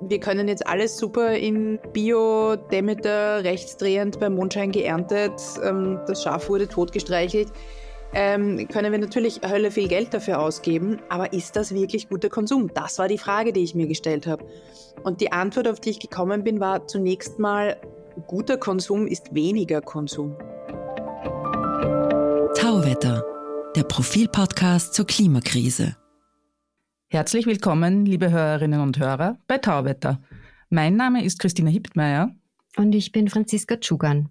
wir können jetzt alles super in Bio, Demeter, rechtsdrehend beim Mondschein geerntet, ähm, das Schaf wurde totgestreichelt. Ähm, können wir natürlich Hölle viel Geld dafür ausgeben, aber ist das wirklich guter Konsum? Das war die Frage, die ich mir gestellt habe. Und die Antwort, auf die ich gekommen bin, war zunächst mal, guter Konsum ist weniger Konsum. Tauwetter, der Profilpodcast zur Klimakrise. Herzlich willkommen, liebe Hörerinnen und Hörer, bei Tauwetter. Mein Name ist Christina Hiptmeier. Und ich bin Franziska Tschugan.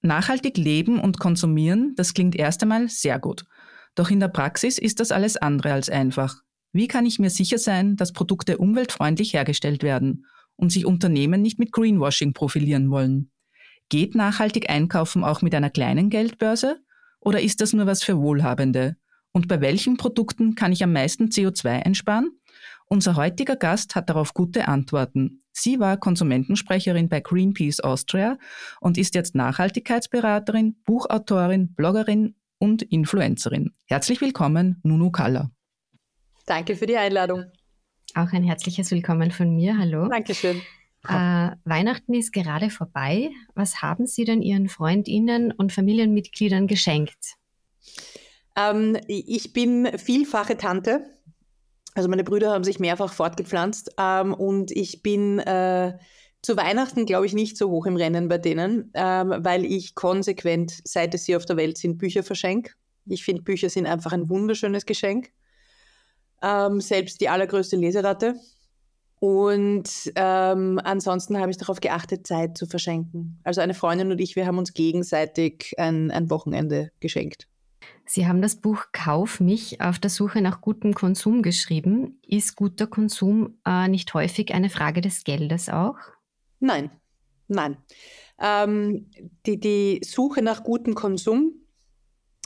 Nachhaltig leben und konsumieren, das klingt erst einmal sehr gut. Doch in der Praxis ist das alles andere als einfach. Wie kann ich mir sicher sein, dass Produkte umweltfreundlich hergestellt werden und sich Unternehmen nicht mit Greenwashing profilieren wollen? Geht nachhaltig einkaufen auch mit einer kleinen Geldbörse? Oder ist das nur was für Wohlhabende? Und bei welchen Produkten kann ich am meisten CO2 einsparen? Unser heutiger Gast hat darauf gute Antworten. Sie war Konsumentensprecherin bei Greenpeace Austria und ist jetzt Nachhaltigkeitsberaterin, Buchautorin, Bloggerin und Influencerin. Herzlich willkommen, Nunu Kalla. Danke für die Einladung. Auch ein herzliches Willkommen von mir. Hallo. Dankeschön. Äh, Weihnachten ist gerade vorbei. Was haben Sie denn Ihren Freundinnen und Familienmitgliedern geschenkt? Ähm, ich bin vielfache Tante. Also meine Brüder haben sich mehrfach fortgepflanzt ähm, und ich bin äh, zu Weihnachten, glaube ich, nicht so hoch im Rennen bei denen, ähm, weil ich konsequent, seit es sie auf der Welt sind, Bücher verschenke. Ich finde, Bücher sind einfach ein wunderschönes Geschenk. Ähm, selbst die allergrößte Leseratte. Und ähm, ansonsten habe ich darauf geachtet, Zeit zu verschenken. Also eine Freundin und ich, wir haben uns gegenseitig ein, ein Wochenende geschenkt. Sie haben das Buch Kauf mich auf der Suche nach gutem Konsum geschrieben. Ist guter Konsum äh, nicht häufig eine Frage des Geldes auch? Nein, nein. Ähm, die, die Suche nach gutem Konsum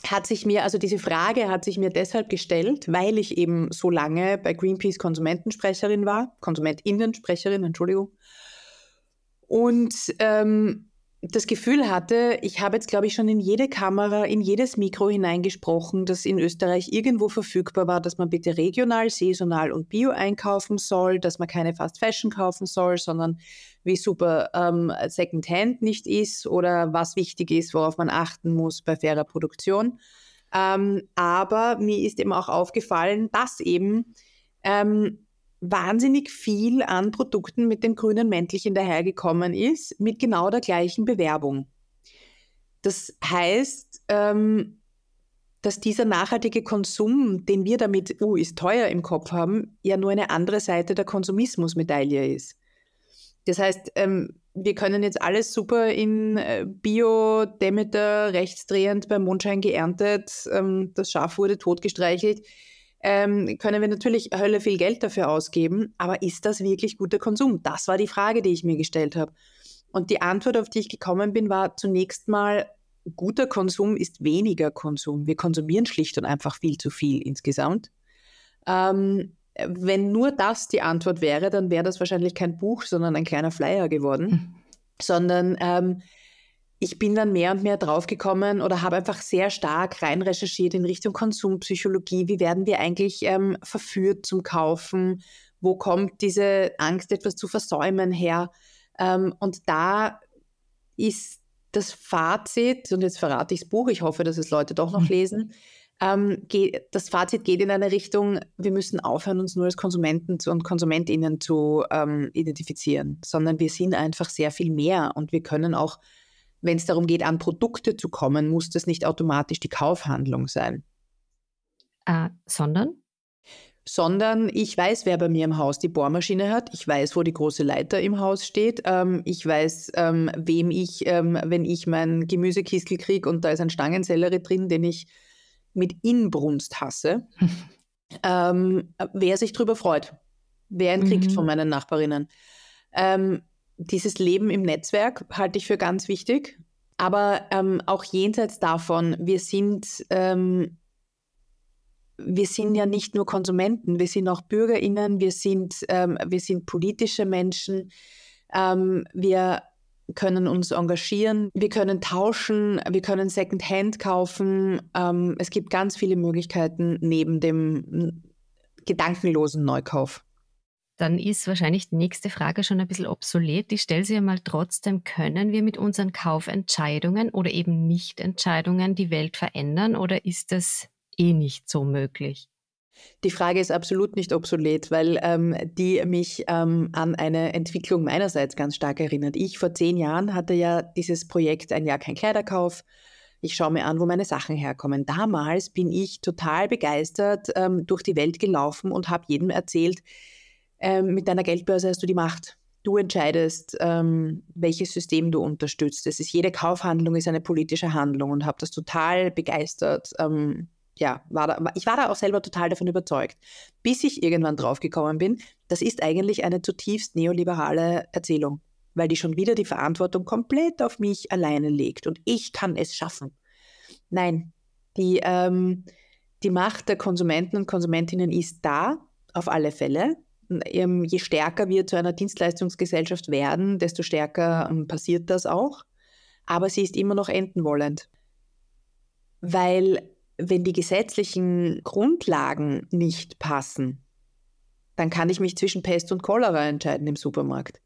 hat sich mir, also diese Frage hat sich mir deshalb gestellt, weil ich eben so lange bei Greenpeace Konsumentensprecherin war, Konsumentinnensprecherin, Entschuldigung. Und ähm, das Gefühl hatte, ich habe jetzt, glaube ich, schon in jede Kamera, in jedes Mikro hineingesprochen, das in Österreich irgendwo verfügbar war, dass man bitte regional, saisonal und bio einkaufen soll, dass man keine Fast Fashion kaufen soll, sondern wie super ähm, Secondhand nicht ist oder was wichtig ist, worauf man achten muss bei fairer Produktion. Ähm, aber mir ist eben auch aufgefallen, dass eben ähm, wahnsinnig viel an Produkten mit dem grünen Mäntelchen dahergekommen ist, mit genau der gleichen Bewerbung. Das heißt, ähm, dass dieser nachhaltige Konsum, den wir damit, uh, ist teuer im Kopf haben, ja nur eine andere Seite der Konsumismusmedaille ist. Das heißt, ähm, wir können jetzt alles super in äh, Bio, Demeter, rechtsdrehend beim Mondschein geerntet, ähm, das Schaf wurde totgestreichelt ähm, können wir natürlich Hölle viel Geld dafür ausgeben, aber ist das wirklich guter Konsum? Das war die Frage, die ich mir gestellt habe. Und die Antwort, auf die ich gekommen bin, war zunächst mal, guter Konsum ist weniger Konsum. Wir konsumieren schlicht und einfach viel zu viel insgesamt. Ähm, wenn nur das die Antwort wäre, dann wäre das wahrscheinlich kein Buch, sondern ein kleiner Flyer geworden, hm. sondern ähm, ich bin dann mehr und mehr draufgekommen oder habe einfach sehr stark rein recherchiert in Richtung Konsumpsychologie. Wie werden wir eigentlich ähm, verführt zum Kaufen? Wo kommt diese Angst, etwas zu versäumen her? Ähm, und da ist das Fazit, und jetzt verrate ich das Buch, ich hoffe, dass es Leute doch noch mhm. lesen. Ähm, geht, das Fazit geht in eine Richtung, wir müssen aufhören, uns nur als Konsumenten und KonsumentInnen zu ähm, identifizieren, sondern wir sind einfach sehr viel mehr und wir können auch wenn es darum geht, an Produkte zu kommen, muss das nicht automatisch die Kaufhandlung sein. Äh, sondern? Sondern ich weiß, wer bei mir im Haus die Bohrmaschine hat. Ich weiß, wo die große Leiter im Haus steht. Ähm, ich weiß, ähm, wem ich, ähm, wenn ich mein Gemüsekistel kriege und da ist ein Stangensellerie drin, den ich mit Inbrunst hasse, ähm, wer sich darüber freut. Wer ihn kriegt mhm. von meinen Nachbarinnen. Ähm, dieses Leben im Netzwerk halte ich für ganz wichtig. Aber ähm, auch jenseits davon, wir sind, ähm, wir sind ja nicht nur Konsumenten, wir sind auch BürgerInnen, wir sind, ähm, wir sind politische Menschen, ähm, wir können uns engagieren, wir können tauschen, wir können Secondhand kaufen. Ähm, es gibt ganz viele Möglichkeiten neben dem gedankenlosen Neukauf. Dann ist wahrscheinlich die nächste Frage schon ein bisschen obsolet. Ich stelle sie ja mal trotzdem, können wir mit unseren Kaufentscheidungen oder eben Nichtentscheidungen die Welt verändern oder ist das eh nicht so möglich? Die Frage ist absolut nicht obsolet, weil ähm, die mich ähm, an eine Entwicklung meinerseits ganz stark erinnert. Ich vor zehn Jahren hatte ja dieses Projekt Ein Jahr kein Kleiderkauf. Ich schaue mir an, wo meine Sachen herkommen. Damals bin ich total begeistert ähm, durch die Welt gelaufen und habe jedem erzählt, ähm, mit deiner Geldbörse hast du die Macht. Du entscheidest, ähm, welches System du unterstützt. Es ist jede Kaufhandlung ist eine politische Handlung und habe das total begeistert. Ähm, ja, war da, ich war da auch selber total davon überzeugt, bis ich irgendwann draufgekommen bin, das ist eigentlich eine zutiefst neoliberale Erzählung, weil die schon wieder die Verantwortung komplett auf mich alleine legt und ich kann es schaffen. Nein, die, ähm, die Macht der Konsumenten und Konsumentinnen ist da, auf alle Fälle je stärker wir zu einer Dienstleistungsgesellschaft werden, desto stärker ähm, passiert das auch. Aber sie ist immer noch endenwollend. Weil wenn die gesetzlichen Grundlagen nicht passen, dann kann ich mich zwischen Pest und Cholera entscheiden im Supermarkt.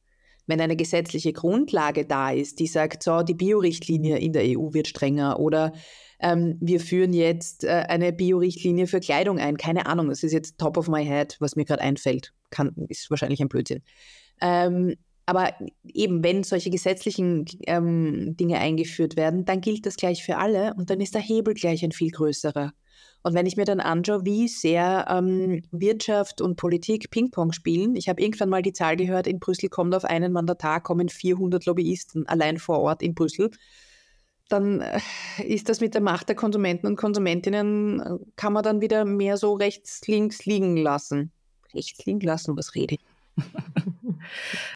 Wenn eine gesetzliche Grundlage da ist, die sagt, so, die Biorichtlinie in der EU wird strenger oder ähm, wir führen jetzt äh, eine Biorichtlinie für Kleidung ein. Keine Ahnung, das ist jetzt top of my head, was mir gerade einfällt. Kann, ist wahrscheinlich ein Blödsinn. Ähm, aber eben, wenn solche gesetzlichen ähm, Dinge eingeführt werden, dann gilt das gleich für alle und dann ist der Hebel gleich ein viel größerer. Und wenn ich mir dann anschaue, wie sehr ähm, Wirtschaft und Politik Ping-Pong spielen, ich habe irgendwann mal die Zahl gehört, in Brüssel kommt auf einen Mandatar, kommen 400 Lobbyisten allein vor Ort in Brüssel dann äh, ist das mit der Macht der Konsumenten und Konsumentinnen, äh, kann man dann wieder mehr so rechts, links liegen lassen. Rechts liegen lassen, was rede ich?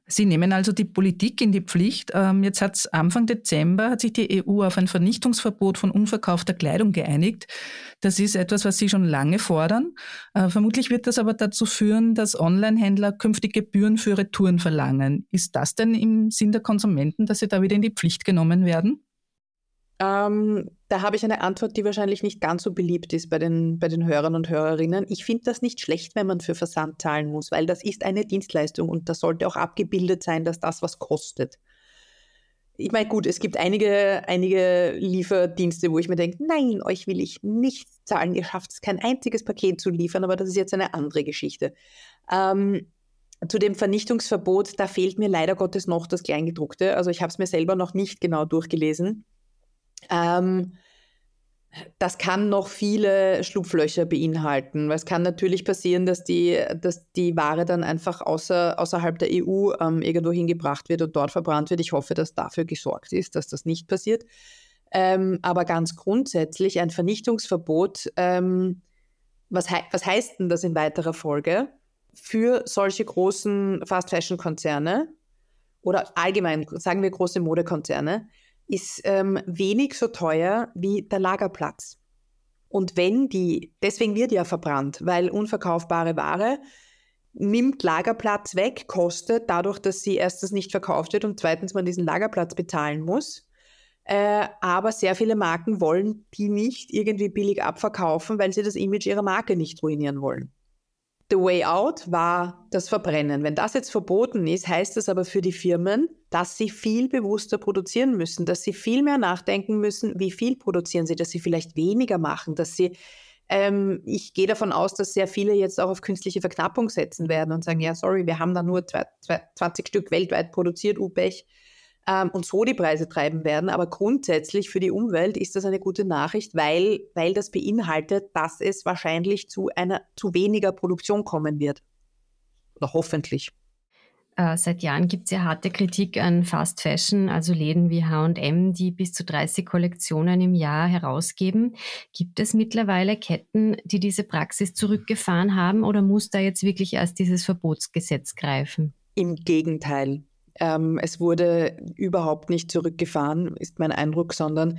Sie nehmen also die Politik in die Pflicht. Ähm, jetzt hat es Anfang Dezember hat sich die EU auf ein Vernichtungsverbot von unverkaufter Kleidung geeinigt. Das ist etwas, was Sie schon lange fordern. Äh, vermutlich wird das aber dazu führen, dass Online-Händler künftig Gebühren für Retouren verlangen. Ist das denn im Sinn der Konsumenten, dass sie da wieder in die Pflicht genommen werden? Ähm, da habe ich eine Antwort, die wahrscheinlich nicht ganz so beliebt ist bei den, bei den Hörern und Hörerinnen. Ich finde das nicht schlecht, wenn man für Versand zahlen muss, weil das ist eine Dienstleistung und da sollte auch abgebildet sein, dass das was kostet. Ich meine, gut, es gibt einige, einige Lieferdienste, wo ich mir denke, nein, euch will ich nicht zahlen, ihr schafft es kein einziges Paket zu liefern, aber das ist jetzt eine andere Geschichte. Ähm, zu dem Vernichtungsverbot, da fehlt mir leider Gottes noch das Kleingedruckte. Also ich habe es mir selber noch nicht genau durchgelesen. Ähm, das kann noch viele Schlupflöcher beinhalten. Es kann natürlich passieren, dass die, dass die Ware dann einfach außer, außerhalb der EU ähm, irgendwo hingebracht wird und dort verbrannt wird. Ich hoffe, dass dafür gesorgt ist, dass das nicht passiert. Ähm, aber ganz grundsätzlich ein Vernichtungsverbot, ähm, was, he was heißt denn das in weiterer Folge? Für solche großen Fast-Fashion-Konzerne oder allgemein, sagen wir große Modekonzerne, ist ähm, wenig so teuer wie der Lagerplatz. Und wenn die, deswegen wird ja verbrannt, weil unverkaufbare Ware nimmt Lagerplatz weg, kostet dadurch, dass sie erstens nicht verkauft wird und zweitens man diesen Lagerplatz bezahlen muss. Äh, aber sehr viele Marken wollen die nicht irgendwie billig abverkaufen, weil sie das Image ihrer Marke nicht ruinieren wollen. The Way Out war das Verbrennen. Wenn das jetzt verboten ist, heißt das aber für die Firmen, dass sie viel bewusster produzieren müssen, dass sie viel mehr nachdenken müssen, wie viel produzieren sie, dass sie vielleicht weniger machen, dass sie, ähm, ich gehe davon aus, dass sehr viele jetzt auch auf künstliche Verknappung setzen werden und sagen, ja, sorry, wir haben da nur 20 Stück weltweit produziert, Upech ähm, und so die Preise treiben werden. Aber grundsätzlich für die Umwelt ist das eine gute Nachricht, weil, weil das beinhaltet, dass es wahrscheinlich zu einer zu weniger Produktion kommen wird. Oder hoffentlich. Äh, seit Jahren gibt es ja harte Kritik an Fast Fashion, also Läden wie HM, die bis zu 30 Kollektionen im Jahr herausgeben. Gibt es mittlerweile Ketten, die diese Praxis zurückgefahren haben oder muss da jetzt wirklich erst dieses Verbotsgesetz greifen? Im Gegenteil. Ähm, es wurde überhaupt nicht zurückgefahren, ist mein Eindruck, sondern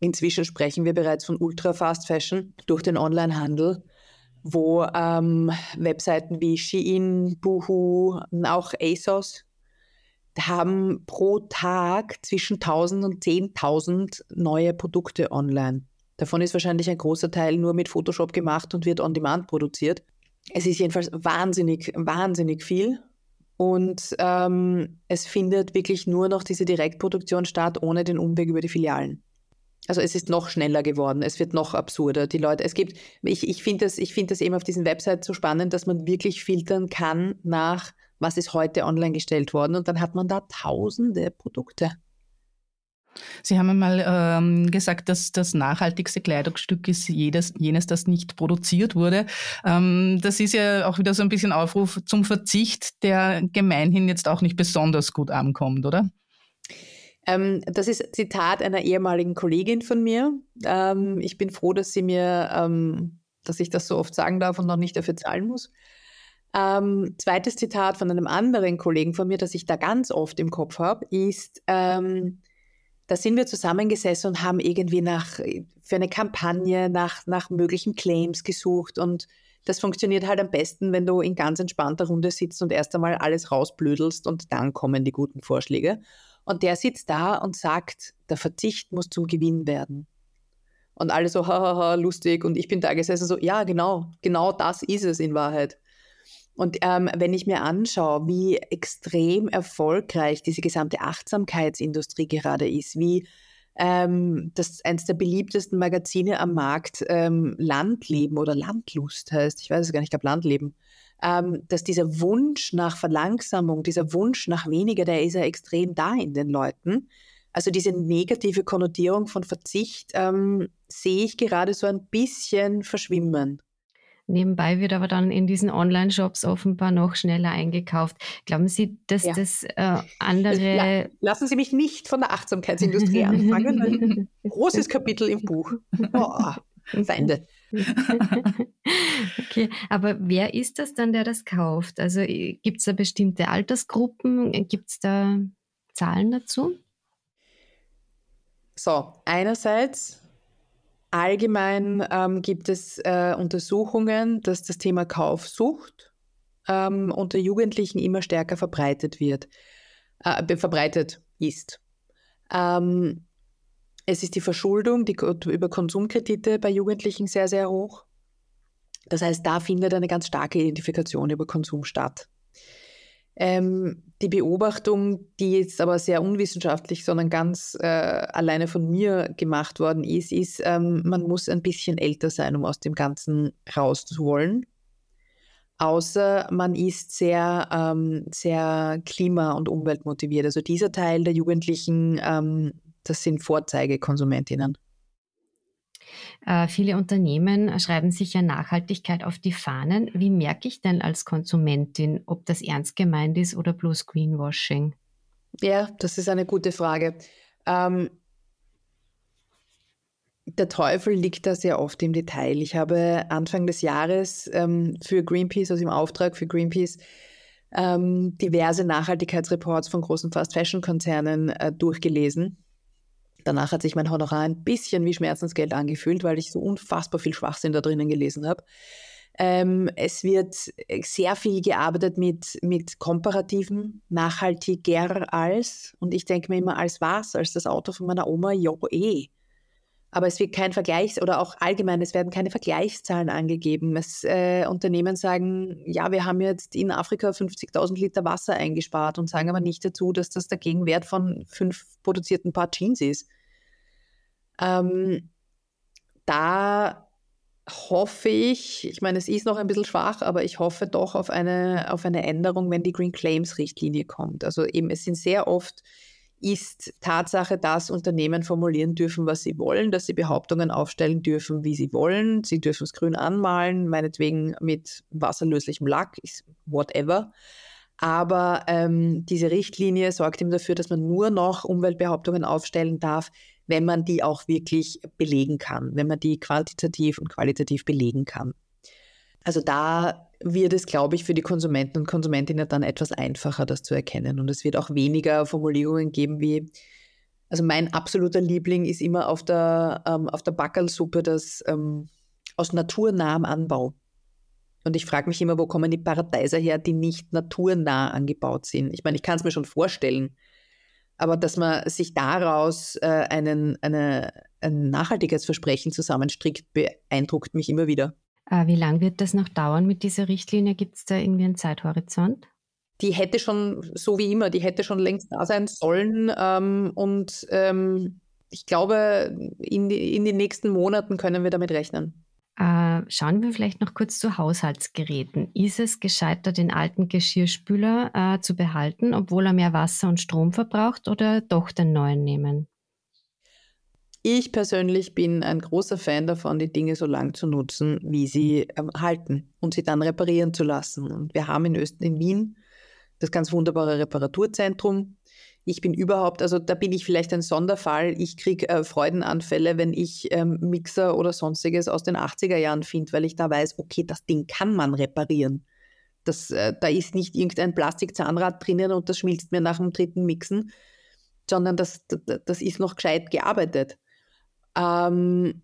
inzwischen sprechen wir bereits von Ultra Fast Fashion durch den Onlinehandel, wo ähm, Webseiten wie Shein, Boohoo, auch ASOS haben pro Tag zwischen 1000 und 10.000 neue Produkte online. Davon ist wahrscheinlich ein großer Teil nur mit Photoshop gemacht und wird on demand produziert. es ist jedenfalls wahnsinnig, wahnsinnig viel. Und ähm, es findet wirklich nur noch diese Direktproduktion statt, ohne den Umweg über die Filialen. Also es ist noch schneller geworden, es wird noch absurder. Die Leute, es gibt, ich, ich finde das, find das eben auf diesen Websites so spannend, dass man wirklich filtern kann nach, was ist heute online gestellt worden und dann hat man da tausende Produkte. Sie haben einmal ähm, gesagt, dass das nachhaltigste Kleidungsstück ist jedes, jenes, das nicht produziert wurde. Ähm, das ist ja auch wieder so ein bisschen Aufruf zum Verzicht, der gemeinhin jetzt auch nicht besonders gut ankommt, oder? Ähm, das ist Zitat einer ehemaligen Kollegin von mir. Ähm, ich bin froh, dass sie mir, ähm, dass ich das so oft sagen darf und noch nicht dafür zahlen muss. Ähm, zweites Zitat von einem anderen Kollegen von mir, das ich da ganz oft im Kopf habe, ist, ähm, da sind wir zusammengesessen und haben irgendwie nach, für eine Kampagne nach, nach möglichen Claims gesucht und das funktioniert halt am besten, wenn du in ganz entspannter Runde sitzt und erst einmal alles rausblödelst und dann kommen die guten Vorschläge. Und der sitzt da und sagt, der Verzicht muss zum Gewinn werden. Und alle so, hahaha, lustig. Und ich bin da gesessen so, ja, genau, genau das ist es in Wahrheit. Und ähm, wenn ich mir anschaue, wie extrem erfolgreich diese gesamte Achtsamkeitsindustrie gerade ist, wie ähm, das eines der beliebtesten Magazine am Markt ähm, Landleben oder Landlust heißt, ich weiß es gar nicht, ich glaube Landleben, ähm, dass dieser Wunsch nach Verlangsamung, dieser Wunsch nach weniger, der ist ja extrem da in den Leuten. Also diese negative Konnotierung von Verzicht ähm, sehe ich gerade so ein bisschen verschwimmen. Nebenbei wird aber dann in diesen Online-Shops offenbar noch schneller eingekauft. Glauben Sie, dass ja. das äh, andere. Lassen Sie mich nicht von der Achtsamkeitsindustrie anfangen. Ein großes Kapitel im Buch. Oh, Feinde. okay, aber wer ist das dann, der das kauft? Also äh, gibt es da bestimmte Altersgruppen? Gibt es da Zahlen dazu? So, einerseits allgemein ähm, gibt es äh, Untersuchungen, dass das Thema Kaufsucht ähm, unter Jugendlichen immer stärker verbreitet wird, äh, verbreitet ist. Ähm, es ist die Verschuldung die, über Konsumkredite bei Jugendlichen sehr, sehr hoch. Das heißt, da findet eine ganz starke Identifikation über Konsum statt. Ähm, die Beobachtung, die jetzt aber sehr unwissenschaftlich, sondern ganz äh, alleine von mir gemacht worden ist, ist, ähm, man muss ein bisschen älter sein, um aus dem Ganzen rauszuholen. Außer man ist sehr, ähm, sehr klima- und umweltmotiviert. Also dieser Teil der Jugendlichen ähm, das sind Vorzeigekonsumentinnen. Äh, viele Unternehmen schreiben sich ja Nachhaltigkeit auf die Fahnen. Wie merke ich denn als Konsumentin, ob das ernst gemeint ist oder bloß Greenwashing? Ja, das ist eine gute Frage. Ähm, der Teufel liegt da sehr oft im Detail. Ich habe Anfang des Jahres ähm, für Greenpeace, also im Auftrag für Greenpeace, ähm, diverse Nachhaltigkeitsreports von großen Fast-Fashion-Konzernen äh, durchgelesen Danach hat sich mein Honorar ein bisschen wie Schmerzensgeld angefühlt, weil ich so unfassbar viel Schwachsinn da drinnen gelesen habe. Ähm, es wird sehr viel gearbeitet mit, mit komparativen, nachhaltiger als. Und ich denke mir immer, als was? Als das Auto von meiner Oma? Ja, eh. Aber es wird kein Vergleichs- oder auch allgemein, es werden keine Vergleichszahlen angegeben. Es, äh, Unternehmen sagen, ja, wir haben jetzt in Afrika 50.000 Liter Wasser eingespart und sagen aber nicht dazu, dass das der Gegenwert von fünf produzierten Paar Jeans ist. Ähm, da hoffe ich, ich meine, es ist noch ein bisschen schwach, aber ich hoffe doch auf eine, auf eine Änderung, wenn die Green Claims Richtlinie kommt. Also eben, es sind sehr oft ist Tatsache, dass Unternehmen formulieren dürfen, was sie wollen, dass sie Behauptungen aufstellen dürfen, wie sie wollen. Sie dürfen es grün anmalen, meinetwegen mit wasserlöslichem Lack, whatever. Aber ähm, diese Richtlinie sorgt eben dafür, dass man nur noch Umweltbehauptungen aufstellen darf, wenn man die auch wirklich belegen kann, wenn man die quantitativ und qualitativ belegen kann. Also da wird es, glaube ich, für die Konsumenten und Konsumentinnen dann etwas einfacher, das zu erkennen. Und es wird auch weniger Formulierungen geben wie, also mein absoluter Liebling ist immer auf der, ähm, der Backerlsuppe das ähm, aus naturnahem Anbau. Und ich frage mich immer, wo kommen die Paradeiser her, die nicht naturnah angebaut sind? Ich meine, ich kann es mir schon vorstellen, aber dass man sich daraus äh, einen, eine, ein Nachhaltigkeitsversprechen zusammenstrickt, beeindruckt mich immer wieder. Äh, wie lange wird das noch dauern mit dieser Richtlinie? Gibt es da irgendwie einen Zeithorizont? Die hätte schon, so wie immer, die hätte schon längst da sein sollen. Ähm, und ähm, ich glaube, in, die, in den nächsten Monaten können wir damit rechnen. Äh, schauen wir vielleicht noch kurz zu Haushaltsgeräten. Ist es gescheiter, den alten Geschirrspüler äh, zu behalten, obwohl er mehr Wasser und Strom verbraucht, oder doch den neuen nehmen? Ich persönlich bin ein großer Fan davon, die Dinge so lang zu nutzen, wie sie ähm, halten und sie dann reparieren zu lassen. Und wir haben in, Öst in Wien das ganz wunderbare Reparaturzentrum. Ich bin überhaupt, also da bin ich vielleicht ein Sonderfall. Ich kriege äh, Freudenanfälle, wenn ich ähm, Mixer oder sonstiges aus den 80er Jahren finde, weil ich da weiß, okay, das Ding kann man reparieren. Das, äh, da ist nicht irgendein Plastikzahnrad drinnen und das schmilzt mir nach dem dritten Mixen, sondern das, das, das ist noch gescheit gearbeitet. Ähm,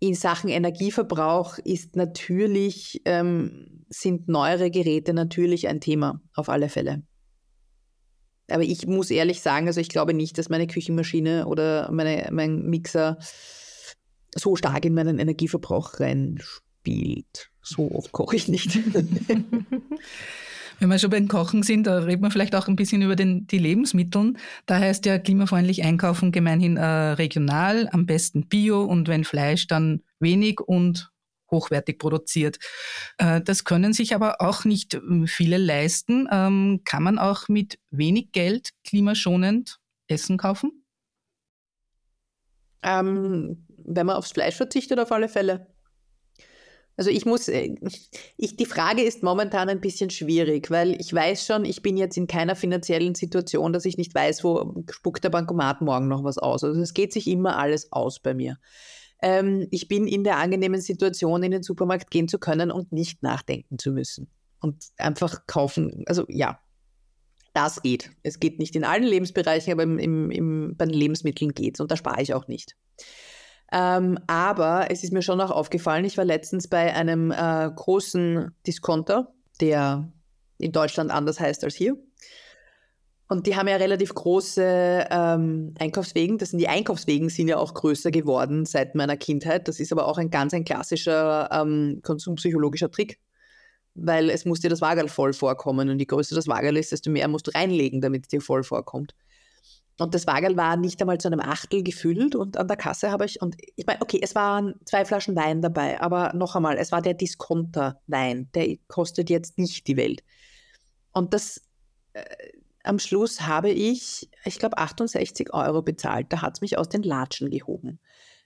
in Sachen Energieverbrauch ist natürlich, ähm, sind neuere Geräte natürlich ein Thema, auf alle Fälle. Aber ich muss ehrlich sagen, also ich glaube nicht, dass meine Küchenmaschine oder meine, mein Mixer so stark in meinen Energieverbrauch reinspielt. So oft koche ich nicht. Wenn wir schon beim Kochen sind, da reden wir vielleicht auch ein bisschen über den, die Lebensmittel. Da heißt ja klimafreundlich einkaufen gemeinhin äh, regional, am besten bio und wenn Fleisch, dann wenig und hochwertig produziert. Äh, das können sich aber auch nicht ähm, viele leisten. Ähm, kann man auch mit wenig Geld klimaschonend Essen kaufen? Ähm, wenn man aufs Fleisch verzichtet, auf alle Fälle. Also ich muss, äh, ich, die Frage ist momentan ein bisschen schwierig, weil ich weiß schon, ich bin jetzt in keiner finanziellen Situation, dass ich nicht weiß, wo spuckt der Bankomat morgen noch was aus. Also es geht sich immer alles aus bei mir. Ähm, ich bin in der angenehmen Situation, in den Supermarkt gehen zu können und nicht nachdenken zu müssen. Und einfach kaufen, also ja, das geht. Es geht nicht in allen Lebensbereichen, aber im, im, im, bei den Lebensmitteln geht es und da spare ich auch nicht. Ähm, aber es ist mir schon auch aufgefallen, ich war letztens bei einem äh, großen Discounter, der in Deutschland anders heißt als hier. Und die haben ja relativ große ähm, Einkaufswegen. Das sind die Einkaufswegen sind ja auch größer geworden seit meiner Kindheit. Das ist aber auch ein ganz ein klassischer ähm, konsumpsychologischer Trick, weil es muss dir das Wagerl voll vorkommen und je größer das Wagerl ist, desto mehr musst du reinlegen, damit es dir voll vorkommt. Und das Wagerl war nicht einmal zu einem Achtel gefüllt und an der Kasse habe ich, und ich meine, okay, es waren zwei Flaschen Wein dabei, aber noch einmal, es war der Diskonter-Wein, der kostet jetzt nicht die Welt. Und das, äh, am Schluss habe ich, ich glaube, 68 Euro bezahlt. Da hat es mich aus den Latschen gehoben.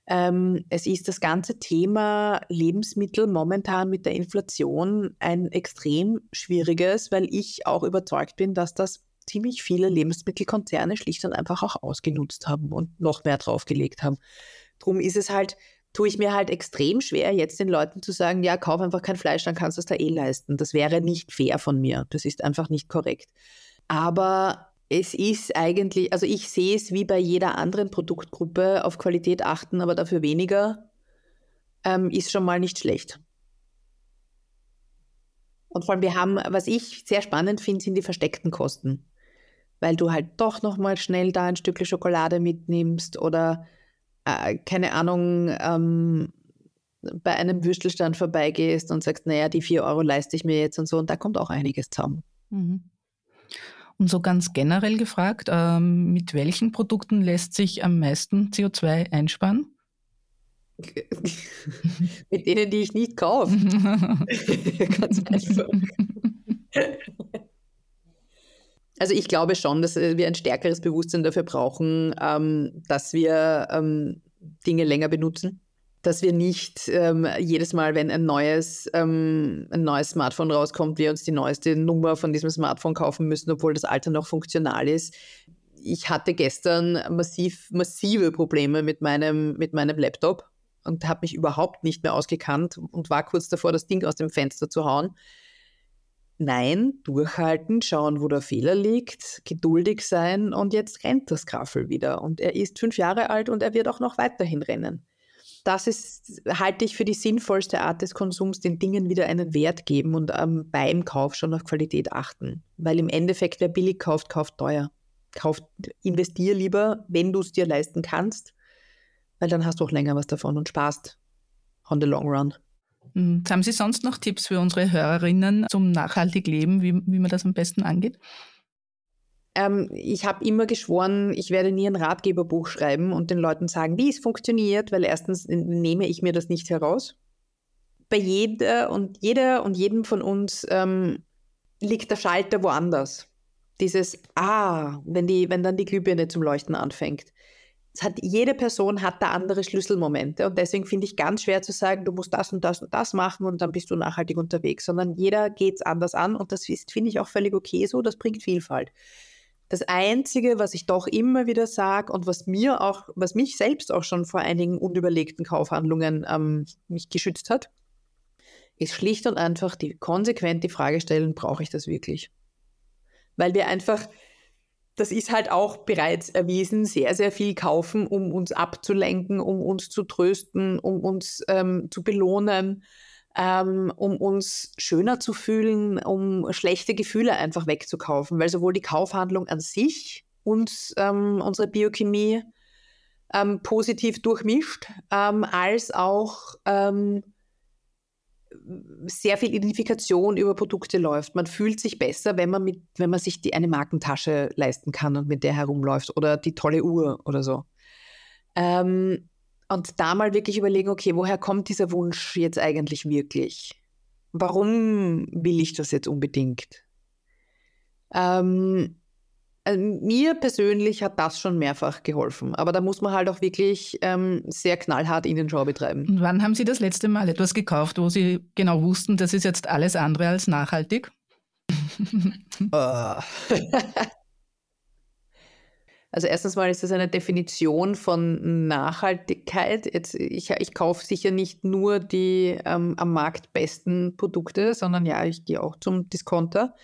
Ähm, es ist das ganze Thema Lebensmittel momentan mit der Inflation ein extrem schwieriges, weil ich auch überzeugt bin, dass das ziemlich viele Lebensmittelkonzerne schlicht und einfach auch ausgenutzt haben und noch mehr draufgelegt haben. Drum ist es halt, tue ich mir halt extrem schwer, jetzt den Leuten zu sagen, ja, kauf einfach kein Fleisch, dann kannst du es da eh leisten. Das wäre nicht fair von mir. Das ist einfach nicht korrekt. Aber es ist eigentlich, also ich sehe es wie bei jeder anderen Produktgruppe, auf Qualität achten, aber dafür weniger, ähm, ist schon mal nicht schlecht. Und vor allem, wir haben, was ich sehr spannend finde, sind die versteckten Kosten weil du halt doch nochmal schnell da ein Stückchen Schokolade mitnimmst oder äh, keine Ahnung, ähm, bei einem Würstelstand vorbeigehst und sagst, naja, die vier Euro leiste ich mir jetzt und so. Und da kommt auch einiges zusammen. Mhm. Und so ganz generell gefragt, ähm, mit welchen Produkten lässt sich am meisten CO2 einsparen? mit denen, die ich nicht kaufe. ganz einfach. Also ich glaube schon, dass wir ein stärkeres Bewusstsein dafür brauchen, ähm, dass wir ähm, Dinge länger benutzen. Dass wir nicht ähm, jedes Mal, wenn ein neues, ähm, ein neues Smartphone rauskommt, wir uns die neueste Nummer von diesem Smartphone kaufen müssen, obwohl das alte noch funktional ist. Ich hatte gestern massiv, massive Probleme mit meinem, mit meinem Laptop und habe mich überhaupt nicht mehr ausgekannt und war kurz davor, das Ding aus dem Fenster zu hauen Nein, durchhalten, schauen, wo der Fehler liegt, geduldig sein und jetzt rennt das Graffel wieder. Und er ist fünf Jahre alt und er wird auch noch weiterhin rennen. Das ist, halte ich für die sinnvollste Art des Konsums, den Dingen wieder einen Wert geben und ähm, beim Kauf schon auf Qualität achten. Weil im Endeffekt, wer billig kauft, kauft teuer. Kauft, investier lieber, wenn du es dir leisten kannst, weil dann hast du auch länger was davon und sparst on the long run. Mhm. Haben Sie sonst noch Tipps für unsere Hörerinnen zum nachhaltig Leben, wie, wie man das am besten angeht? Ähm, ich habe immer geschworen, ich werde nie ein Ratgeberbuch schreiben und den Leuten sagen, wie es funktioniert, weil erstens nehme ich mir das nicht heraus. Bei jeder und jeder und jedem von uns ähm, liegt der Schalter woanders. Dieses Ah, wenn, die, wenn dann die Glühbirne zum Leuchten anfängt. Hat, jede Person hat da andere Schlüsselmomente und deswegen finde ich ganz schwer zu sagen, du musst das und das und das machen und dann bist du nachhaltig unterwegs, sondern jeder geht es anders an und das finde ich, auch völlig okay so, das bringt Vielfalt. Das Einzige, was ich doch immer wieder sage und was mir auch, was mich selbst auch schon vor einigen unüberlegten Kaufhandlungen ähm, mich geschützt hat, ist schlicht und einfach die konsequent die Frage stellen, brauche ich das wirklich? Weil wir einfach, das ist halt auch bereits erwiesen, sehr, sehr viel kaufen, um uns abzulenken, um uns zu trösten, um uns ähm, zu belohnen ähm, um uns schöner zu fühlen, um schlechte Gefühle einfach wegzukaufen, weil sowohl die Kaufhandlung an sich uns ähm, unsere Biochemie ähm, positiv durchmischt, ähm, als auch ähm, sehr viel Identifikation über Produkte läuft. Man fühlt sich besser, wenn man, mit, wenn man sich die, eine Markentasche leisten kann und mit der herumläuft oder die tolle Uhr oder so. Ähm, und da mal wirklich überlegen, okay, woher kommt dieser Wunsch jetzt eigentlich wirklich? Warum will ich das jetzt unbedingt? Ähm, mir persönlich hat das schon mehrfach geholfen, aber da muss man halt auch wirklich ähm, sehr knallhart in den Show betreiben. Und wann haben Sie das letzte Mal etwas gekauft, wo Sie genau wussten, das ist jetzt alles andere als nachhaltig? Ah. Also erstens mal ist das eine Definition von Nachhaltigkeit. Jetzt, ich, ich kaufe sicher nicht nur die ähm, am Markt besten Produkte, sondern ja, ich gehe auch zum Discounter.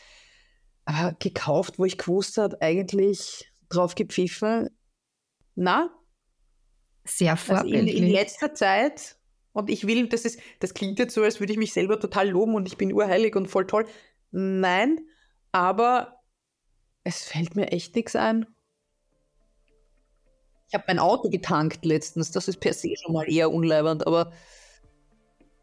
Aber gekauft, wo ich gewusst habe, eigentlich drauf gepfiffen. Na? Sehr vorbildlich. Also in, in letzter Zeit, und ich will, das ist, das klingt jetzt so, als würde ich mich selber total loben und ich bin urheilig und voll toll. Nein, aber es fällt mir echt nichts ein. Ich habe mein Auto getankt letztens. Das ist per se schon mal eher unleibernd, aber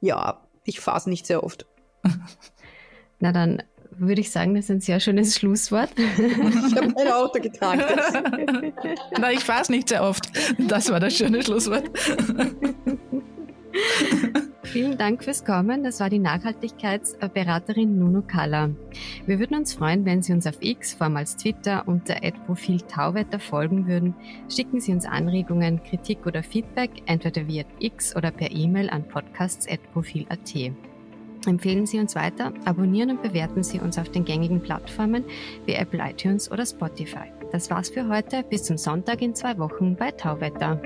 ja, ich fahre es nicht sehr oft. Na dann würde ich sagen, das ist ein sehr schönes Schlusswort. ich habe mein Auto getankt. Na, ich fahre es nicht sehr oft. Das war das schöne Schlusswort. Vielen Dank fürs Kommen. Das war die Nachhaltigkeitsberaterin Nuno Kalla. Wir würden uns freuen, wenn Sie uns auf X, vormals Twitter, unter Profil Tauwetter folgen würden. Schicken Sie uns Anregungen, Kritik oder Feedback, entweder via X oder per E-Mail an podcasts.profil.at. Empfehlen Sie uns weiter, abonnieren und bewerten Sie uns auf den gängigen Plattformen wie Apple iTunes oder Spotify. Das war's für heute. Bis zum Sonntag in zwei Wochen bei Tauwetter.